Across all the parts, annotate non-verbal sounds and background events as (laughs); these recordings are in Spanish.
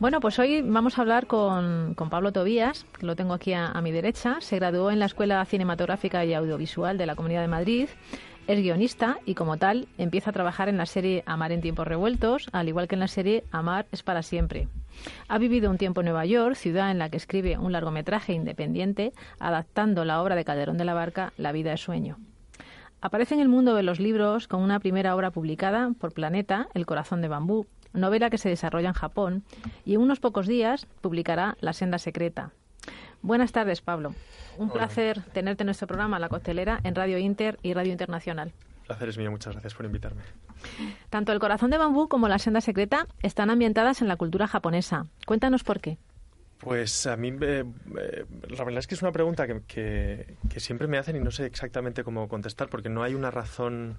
Bueno, pues hoy vamos a hablar con, con Pablo Tobías, que lo tengo aquí a, a, mi derecha. Se graduó en la Escuela Cinematográfica y Audiovisual de la Comunidad de Madrid. Es guionista y, como tal, empieza a trabajar en la serie Amar en tiempos revueltos, al igual que en la serie Amar es para siempre. Ha vivido un tiempo en Nueva York, ciudad en la que escribe un largometraje independiente, adaptando la obra de Calderón de la Barca, La vida es sueño. Aparece en el mundo de los libros con una primera obra publicada por Planeta, El corazón de bambú, novela que se desarrolla en Japón, y en unos pocos días publicará La senda secreta. Buenas tardes, Pablo. Un Hola. placer tenerte en nuestro programa La Costelera en Radio Inter y Radio Internacional. El placer es mío, muchas gracias por invitarme. Tanto El corazón de bambú como La senda secreta están ambientadas en la cultura japonesa. Cuéntanos por qué. Pues a mí, eh, eh, la verdad es que es una pregunta que, que, que siempre me hacen y no sé exactamente cómo contestar, porque no hay una razón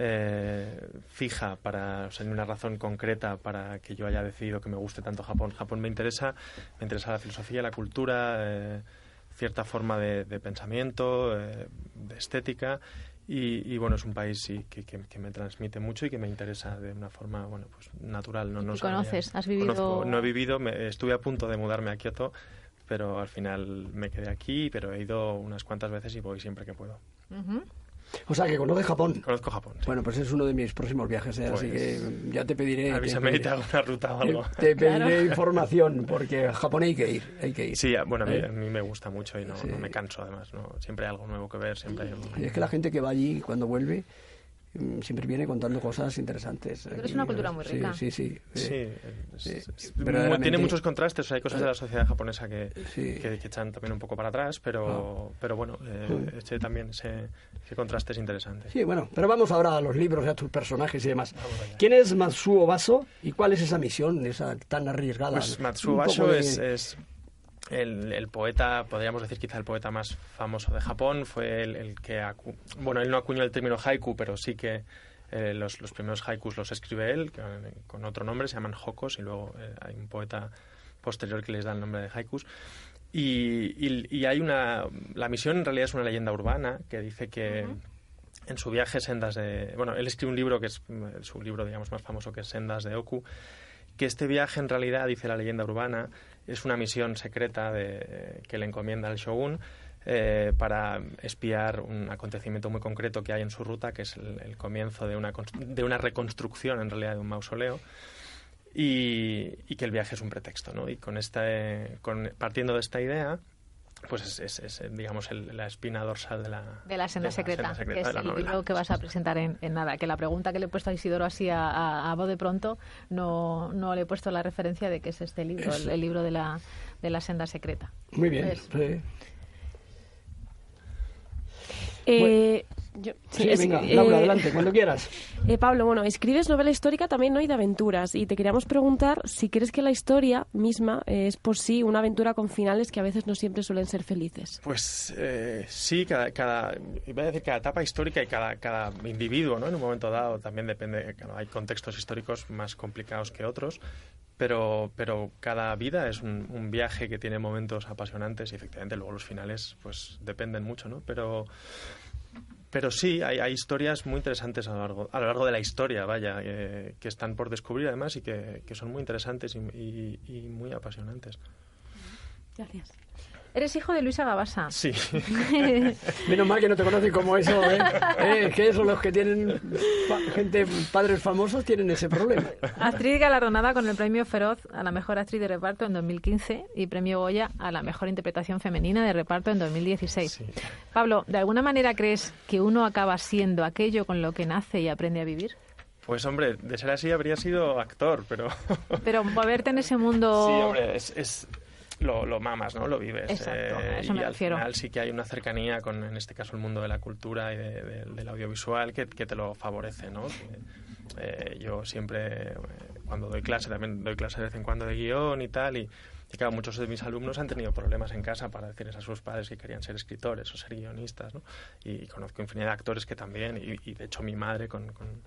eh, fija para, o sea, ni una razón concreta para que yo haya decidido que me guste tanto Japón. Japón me interesa, me interesa la filosofía, la cultura, eh, cierta forma de, de pensamiento, eh, de estética. Y, y, bueno, es un país sí, que, que, que, me transmite mucho y que me interesa de una forma bueno, pues, natural. No, no ¿Conoces? ¿Has vivido? Conozco, no he vivido, me, estuve a punto de mudarme a Kioto, pero al final me quedé aquí, pero he ido unas cuantas veces y voy siempre que puedo. Uh -huh. O sea, que conoces Japón. Conozco Japón. Sí. Bueno, pues es uno de mis próximos viajes, ¿eh? pues, así que ya te pediré. Avísame y te hago una ruta o algo. Te, te pediré claro. información, porque a Japón hay que ir. Hay que ir. Sí, bueno, a mí, ¿Eh? a mí me gusta mucho y no, sí. no, me canso, además. ¿no? Siempre hay algo nuevo que ver. siempre hay algo... Y es que la gente que va allí cuando vuelve siempre viene contando cosas interesantes. Pero es una cultura muy rica. Sí, sí, sí. sí, sí tiene muchos contrastes. O sea, hay cosas de la sociedad japonesa que, que, que, echan también un poco para atrás, pero, pero bueno, eh, ese también ese, ese, contraste es interesante. Sí, bueno, pero vamos ahora a los libros, a tus personajes y demás. ¿Quién es Matsuo Baso y cuál es esa misión esa tan arriesgada? Pues Matsuo Baso de... es, es el, el, poeta, podríamos decir quizá el poeta más famoso de Japón, fue el, el que, acu bueno, él no acuñó el término haiku, pero sí que eh, los, los, primeros haikus los escribe él, que, con otro nombre, se llaman hokos, y luego eh, hay un poeta posterior que les da el nombre de haikus. Y, y, y, hay una, la misión en realidad es una leyenda urbana que dice que... Uh -huh. En su viaje Sendas de... Bueno, él escribe un libro que es su libro, digamos, más famoso, que es Sendas de Oku, que este viaje en realidad, dice la leyenda urbana, es una misión secreta que le encomienda el shogun eh, para espiar un acontecimiento muy concreto que hay en su ruta, que es el, comienzo de una, de una, reconstrucción en realidad de un mausoleo. Y, que el viaje es un pretexto, ¿no? Y con esta, con, partiendo de esta idea, pues es, es, es digamos el, la espina dorsal de la de la senda, de secreta, la senda secreta, que es el libro que vas a presentar en, en, nada que la pregunta que le he puesto a Isidoro así a, a, a voz de pronto no, no le he puesto la referencia de que es este libro el, el, libro de la de la senda secreta. Muy bien. Sí. Eh, yo, sí, sí, venga, eh, Laura, adelante, cuando quieras. (laughs) Eh, Pablo, bueno, escribes novela histórica también ¿no? y de aventuras. Y te queríamos preguntar si crees que la historia misma es por sí una aventura con finales que a veces no siempre suelen ser felices. Pues eh, sí, cada, cada, iba a decir cada etapa histórica y cada, cada individuo, ¿no? En un momento dado también depende, claro, hay contextos históricos más complicados que otros, pero, pero cada vida es un, un, viaje que tiene momentos apasionantes y efectivamente luego los finales pues dependen mucho, ¿no? Pero, pero sí, hay, hay historias muy interesantes a lo largo, a lo largo de la historia, vaya, eh, que están por descubrir además y que, son muy interesantes y muy apasionantes. Gracias. Eres hijo de Luisa Gabasa. Sí. (laughs) Menos mal que no te conocen como eso, ¿eh? ¿Eh? Que eso, los que tienen pa gente, padres famosos, tienen ese problema. Actriz galardonada con el premio Feroz a la mejor actriz de reparto en 2015 y premio Goya a la mejor interpretación femenina de reparto en 2016. Sí. Pablo, ¿de alguna manera crees que uno acaba siendo aquello con lo que nace y aprende a vivir? Pues hombre, de ser así habría sido actor, pero... pero (laughs) moverte en ese mundo... Sí, hombre, es... es lo, lo, mamas, ¿no? Lo vives. Exacto, eh, eso me y refiero. al final sí que hay una cercanía con, en este caso, el mundo de la cultura y de, de, del audiovisual que, que, te lo favorece, ¿no? Eh, yo siempre, cuando doy clase, también doy clase de vez en cuando de guion y tal, y, y claro, muchos de mis alumnos han tenido problemas en casa para decirles a sus padres que querían ser escritores o ser guionistas, ¿no? Y, y conozco infinidad de actores que también, y, y de hecho mi madre con, con,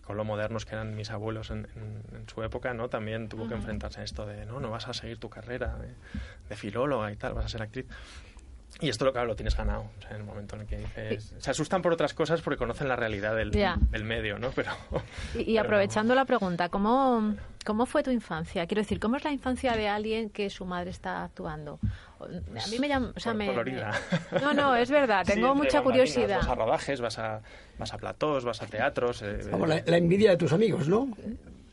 con, lo modernos que eran mis abuelos en, en, en su época, ¿no? También tuvo uh -huh. que enfrentarse a esto de, no, no vas a seguir tu carrera de, de, filóloga y tal, vas a ser actriz. Y esto, claro, lo tienes ganado. O sea, en el momento en el que dices... Se asustan por otras cosas porque conocen la realidad del, del medio, ¿no? Pero... Y, aprovechando la pregunta, ¿cómo, ¿cómo fue tu infancia? Quiero decir, ¿cómo es la infancia de alguien que su madre está actuando? A mí me llama... O sea, me, No, no, es verdad, (laughs) tengo mucha curiosidad. Vas a rodajes, vas a, vas a platós, vas a teatros... Eh, Vamos, la, la envidia de tus amigos, ¿no?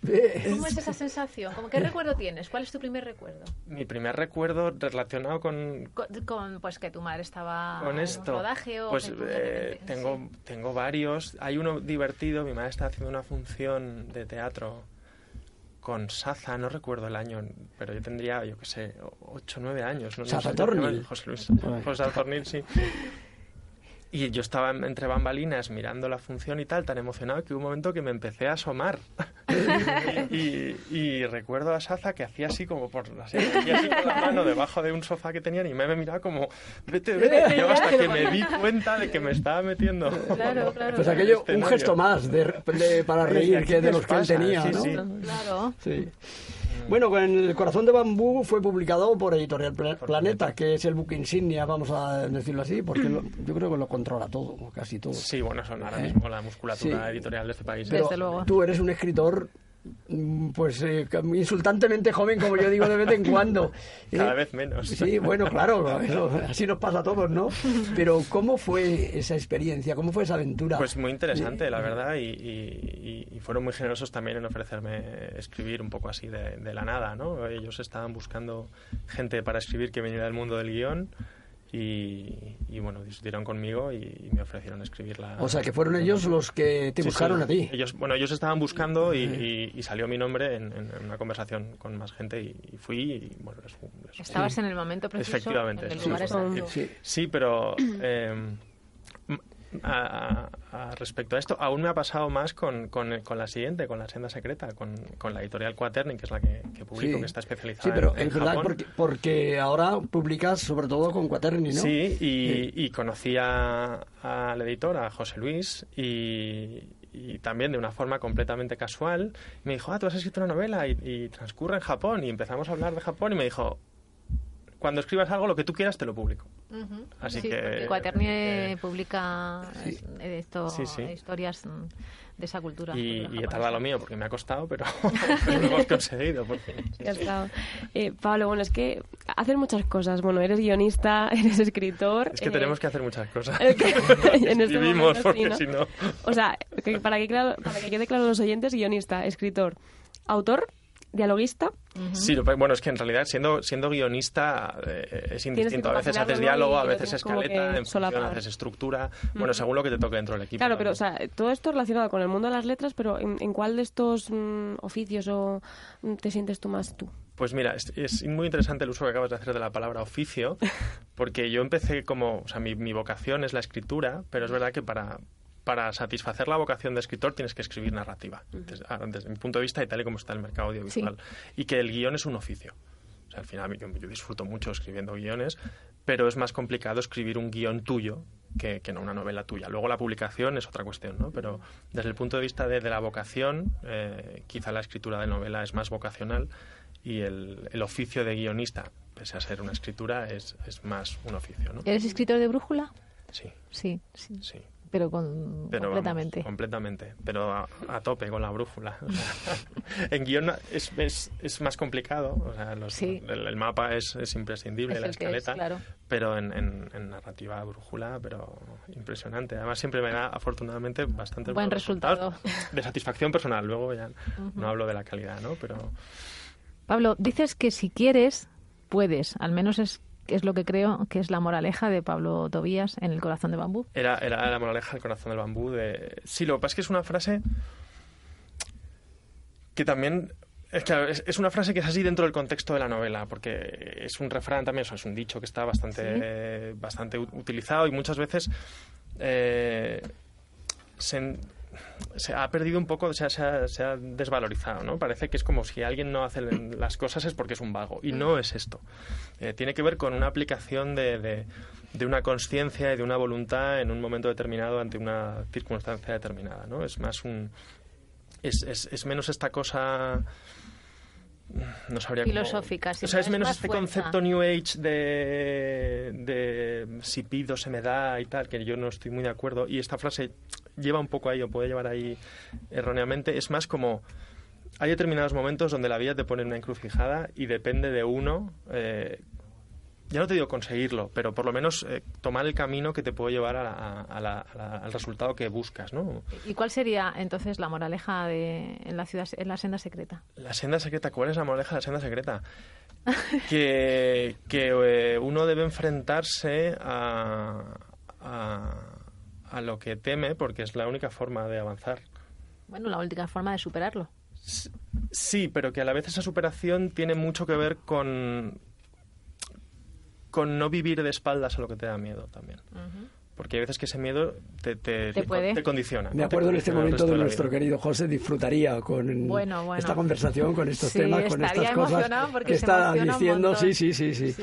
¿Cómo es esa sensación? ¿Cómo, ¿Qué recuerdo tienes? ¿Cuál es tu primer recuerdo? Mi primer recuerdo relacionado con... Con, pues que tu madre estaba con esto. en rodaje o... Pues eh, tengo, tengo varios. Hay uno divertido, mi madre está haciendo una función de teatro con Saza, no recuerdo el año, pero yo tendría, yo qué sé, 8 o 9 años. No, Saza Tornil. José Luis. José Tornil, sí. Y yo estaba entre bambalinas mirando la función y tal, tan emocionado que hubo un momento que me empecé a asomar. (laughs) y, recuerdo a Saza que hacía así como por así, así con la mano debajo de un sofá que tenían y me, miraba como, vete, vete. Y yo hasta que me di cuenta de que me estaba metiendo. Claro, claro. Pues aquello, un gesto más de, para reír que de los que él tenía, ¿no? Claro. Sí. Bueno, con El corazón de bambú fue publicado por Editorial Planeta, que es el book insignia, vamos a decirlo así, porque yo creo que lo controla todo, casi todo. Sí, bueno, son ahora ¿Eh? mismo la musculatura editorial de este país. Desde luego. Tú eres un escritor Mm, pues eh, insultantemente joven, como yo digo de vez en cuando. (laughs) Cada vez menos. Sí, bueno, claro, así nos pasa a todos, ¿no? Pero ¿cómo fue esa experiencia? ¿Cómo fue esa aventura? Pues muy interesante, la verdad, y, fueron muy generosos también en ofrecerme escribir un poco así de, de la nada, ¿no? Ellos estaban buscando gente para escribir que viniera del mundo del guion y, bueno, discutieron conmigo y, me ofrecieron escribirla. O sea, que fueron ellos los que te buscaron a ti. Ellos, bueno, ellos estaban buscando y, salió mi nombre en, una conversación con más gente y, fui y bueno, Estabas en el momento preciso. Efectivamente. En el lugar sí, sí, pero... Eh, (clears throat) a, respecto a esto. Aún me ha pasado más con, con, la siguiente, con La Senda Secreta, con, con la editorial Quaterni, que es la que, que publico, que está especializada Sí, pero es verdad porque, ahora publicas sobre todo con Quaterni, ¿no? Sí, y, conocí al editor, a José Luis, y, también de una forma completamente casual. Me dijo, ah, tú has escrito una novela y, y, transcurre en Japón. Y empezamos a hablar de Japón y me dijo, cuando escribas algo, lo que tú quieras, te lo publico. Así que. Cuaterni eh, publica esto, historias de esa cultura. Y, he tardado lo mío porque me ha costado, pero, (laughs) (laughs) lo hemos conseguido. Eh, Pablo, bueno, es que haces muchas cosas. Bueno, eres guionista, (laughs) eres escritor. Es que tenemos eh, que hacer muchas cosas. en este porque si no. O sea, para, que, para que quede claro los oyentes, guionista, escritor, autor dialoguista. Sí, bueno, es que en realidad siendo, siendo guionista eh, es indistinto. A veces haces diálogo, a veces escaleta, en función, a veces estructura. Bueno, según lo que te toque dentro del equipo. Claro, pero o sea, todo esto relacionado con el mundo de las letras, pero ¿en, cuál de estos mm, oficios o mm, te sientes tú más tú? Pues mira, es, muy interesante el uso que acabas de hacer de la palabra oficio, (laughs) porque yo empecé como, o sea, mi, mi vocación es la escritura, pero es verdad que para, para satisfacer la vocación de escritor tienes que escribir narrativa, ah, desde, mi punto de vista y tal y como está el mercado audiovisual. Y que el guion es un oficio. O sea, al final yo, disfruto mucho escribiendo guiones, pero es más complicado escribir un guion tuyo que, no una novela tuya. Luego la publicación es otra cuestión, ¿no? Pero desde el punto de vista de, la vocación, eh, quizá la escritura de novela es más vocacional y el, el, oficio de guionista, pese a ser una escritura, es, es más un oficio, ¿no? ¿Eres escritor de brújula? Sí. Sí, sí. sí pero, con, completamente. completamente, pero a, tope con la brújula. (laughs) en guion es, es, es, más complicado, o sea, el, mapa es, es imprescindible, la escaleta, pero en, en, narrativa brújula, pero impresionante. Además siempre me da afortunadamente bastante buen resultado (laughs) de satisfacción personal. Luego ya no hablo de la calidad, ¿no? Pero Pablo, dices que si quieres puedes, al menos es es lo que creo que es la moraleja de Pablo Tobías en El corazón de bambú. Era, era la moraleja del corazón del bambú. De... Sí, lo que pasa es que es una frase que también es, es, una frase que es así dentro del contexto de la novela, porque es un refrán también, es un dicho que está bastante, bastante utilizado y muchas veces eh, se, se ha perdido un poco, o sea, se ha, desvalorizado, ¿no? Parece que es como si alguien no hace las cosas es porque es un vago. Y no es esto. Eh, tiene que ver con una aplicación de, de, una conciencia y de una voluntad en un momento determinado ante una circunstancia determinada, ¿no? Es más un... Es, es, es menos esta cosa no sabría filosóficas. o sea, es menos este concepto New Age de, de si pido se me da y tal, que yo no estoy muy de acuerdo. Y esta frase lleva un poco ahí, o puede llevar ahí erróneamente. Es más como hay determinados momentos donde la vida te pone en una encrucijada y depende de uno eh, ya no te digo conseguirlo, pero por lo menos eh, tomar el camino que te puede llevar al resultado que buscas, ¿no? ¿Y cuál sería entonces la moraleja de, en la ciudad, en la senda secreta? La senda secreta, ¿cuál es la moraleja de la senda secreta? (laughs) que, que eh, uno debe enfrentarse a, a lo que teme porque es la única forma de avanzar. Bueno, la única forma de superarlo. Sí, pero que a la vez esa superación tiene mucho que ver con, con no vivir de espaldas a lo que te da miedo también. Porque hay veces que ese miedo te, te, condiciona. Me acuerdo en este momento de, nuestro querido José, disfrutaría con esta conversación, con estos temas, con estas cosas que está diciendo. Sí, sí, sí, sí,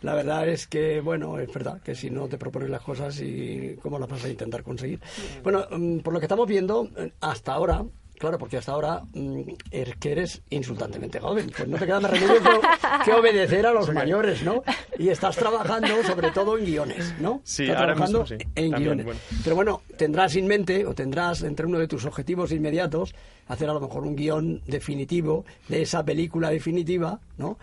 La verdad es que, bueno, es verdad que si no te propones las cosas y cómo las vas a intentar conseguir. Bueno, mm, por lo que estamos viendo, hasta ahora, Claro, porque hasta ahora mm, es que eres insultantemente joven. Pues no te queda más remedio que, obedecer a los mayores, ¿no? Y estás trabajando sobre todo en guiones, ¿no? Sí, estás ahora trabajando mismo, sí. en guiones. Pero bueno, tendrás en mente o tendrás entre uno de tus objetivos inmediatos hacer a lo mejor un guion definitivo de esa película definitiva, ¿no?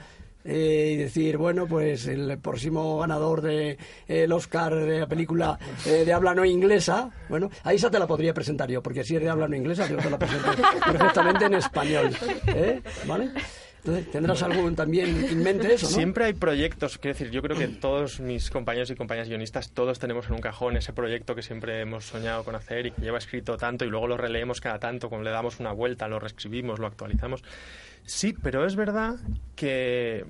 Eh, y decir, bueno, pues el próximo ganador del de, el Oscar de la película eh, de habla no inglesa, bueno, ahí esa te la podría presentar yo, porque si es de habla no inglesa, yo te la presento (laughs) perfectamente en español. ¿eh? ¿Vale? ¿Tendrás algún también en mente eso? ¿no? Siempre hay proyectos, quiero decir, yo creo que todos mis compañeros y compañeras guionistas, todos tenemos en un cajón ese proyecto que siempre hemos soñado con hacer y que lleva escrito tanto y luego lo releemos cada tanto, como le damos una vuelta, lo reescribimos, lo actualizamos. Sí, pero es verdad que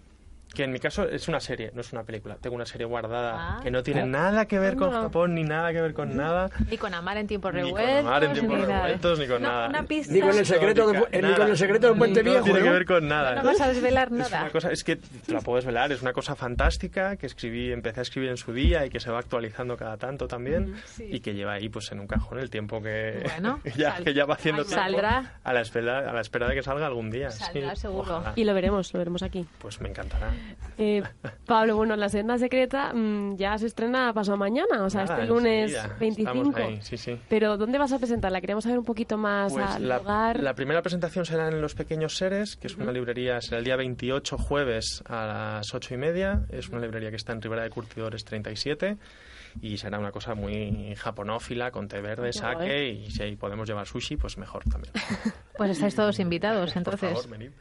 que en mi caso es una serie, no es una película. Tengo una serie guardada ah. que no tiene ah. nada que ver con Japón, ni nada que ver con nada. Ni con Amar en tiempos revueltos. Ni con Amar en tiempos revueltos, ni con nada. ni con el secreto, de, ni con el secreto del Puente Viejo. No tiene que ver con nada. No vas a desvelar nada. Es una cosa, es que te la puedo desvelar, es una cosa fantástica que escribí, empecé a escribir en su día y que se va actualizando cada tanto también y que lleva ahí pues en un cajón el tiempo que, (laughs) ya, que ya va haciendo Saldrá. a la espera a la espera de que salga algún día. Saldrá seguro. Y lo veremos, lo veremos aquí. Pues me encantará. Eh, Pablo, bueno, La Senda Secreta mm, ya se estrena paso mañana, o sea, este lunes 25. Pero ¿dónde vas a presentarla? Queremos saber un poquito más pues al la, lugar. La primera presentación será en Los Pequeños Seres, que es una librería, será el día 28, jueves, a las 8 y media. Es una librería que está en Ribera de Curtidores 37 y será una cosa muy japonófila, con té verde, sake, y si ahí podemos llevar sushi, pues mejor también. (laughs) Pues estáis todos invitados, entonces. Por favor, venid.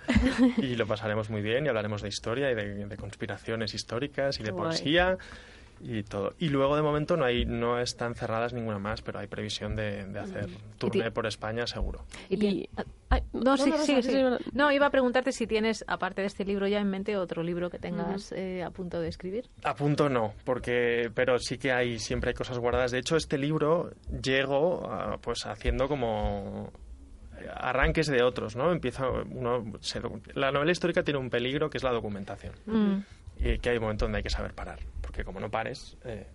Y lo pasaremos muy bien y hablaremos de historia y de, conspiraciones históricas y de poesía y todo. Y luego de momento no hay no están cerradas ninguna más, pero hay previsión de, hacer turné por España seguro. Y, no, sí, sí, no, iba a preguntarte si tienes, aparte de este libro ya en mente, otro libro que tengas eh, a punto de escribir. A punto no, porque pero sí que hay siempre hay cosas guardadas. De hecho, este libro llego pues haciendo como arranques de otros, ¿no? Empieza uno la novela histórica tiene un peligro que es la documentación. Mm y que hay un momento donde hay que saber parar, porque como no pares, eh,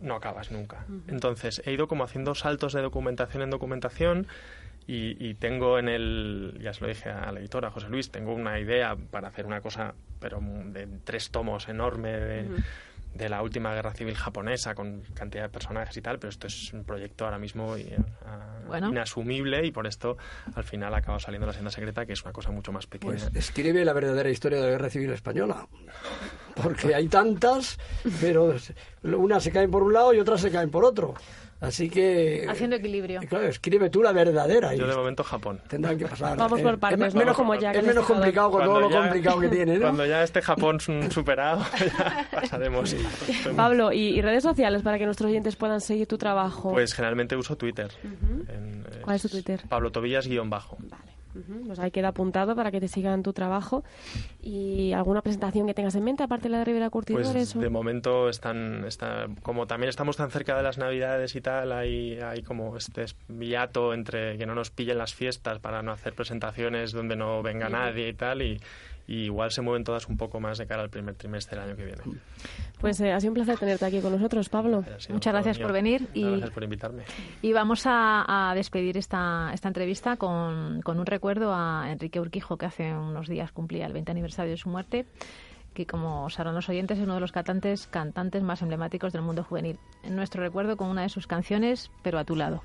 no acabas nunca. Entonces, he ido como haciendo saltos de documentación en documentación y, tengo en el, ya se lo dije a la editora, José Luis, tengo una idea para hacer una cosa, pero de tres tomos enorme de, la última guerra civil japonesa con cantidad de personajes y tal, pero esto es un proyecto ahora mismo ah, inasumible y por esto al final acaba saliendo la senda secreta, que es una cosa mucho más pequeña. Pues escribe la verdadera historia de la guerra civil española porque hay tantas, pero unas se caen por un lado y otras se caen por otro. Así que... Haciendo equilibrio. Claro, escribe tú la verdadera. Yo de momento Japón. Tendrán que pasar. Vamos por partes, menos como ya. Es menos complicado con todo lo complicado que tiene, ¿no? Cuando ya esté Japón superado, (laughs) ya pasaremos. Pablo, ¿y, redes sociales para que nuestros oyentes puedan seguir tu trabajo? Pues generalmente uso Twitter. ¿Cuál es tu Twitter? Pablo Tobías guion bajo. Vale. Pues ahí queda apuntado para que te sigan tu trabajo. ¿Y alguna presentación que tengas en mente, aparte de la de Rivera Curtidores? Pues de momento están, está, como también estamos tan cerca de las Navidades y tal, hay, hay como este viato entre que no nos pillen las fiestas para no hacer presentaciones donde no venga nadie y tal, y, y igual se mueven todas un poco más de cara al primer trimestre del año que viene. Pues eh, ha sido un placer tenerte aquí con nosotros, Pablo. Muchas gracias por venir. Y, gracias por invitarme. Y vamos a, a despedir esta, esta entrevista con, con un recuerdo recuerdo a Enrique Urquijo, que hace unos días cumplía el 20 aniversario de su muerte, que como sabrán los oyentes es uno de los cantantes, cantantes más emblemáticos del mundo juvenil. En nuestro recuerdo con una de sus canciones, pero a tu lado.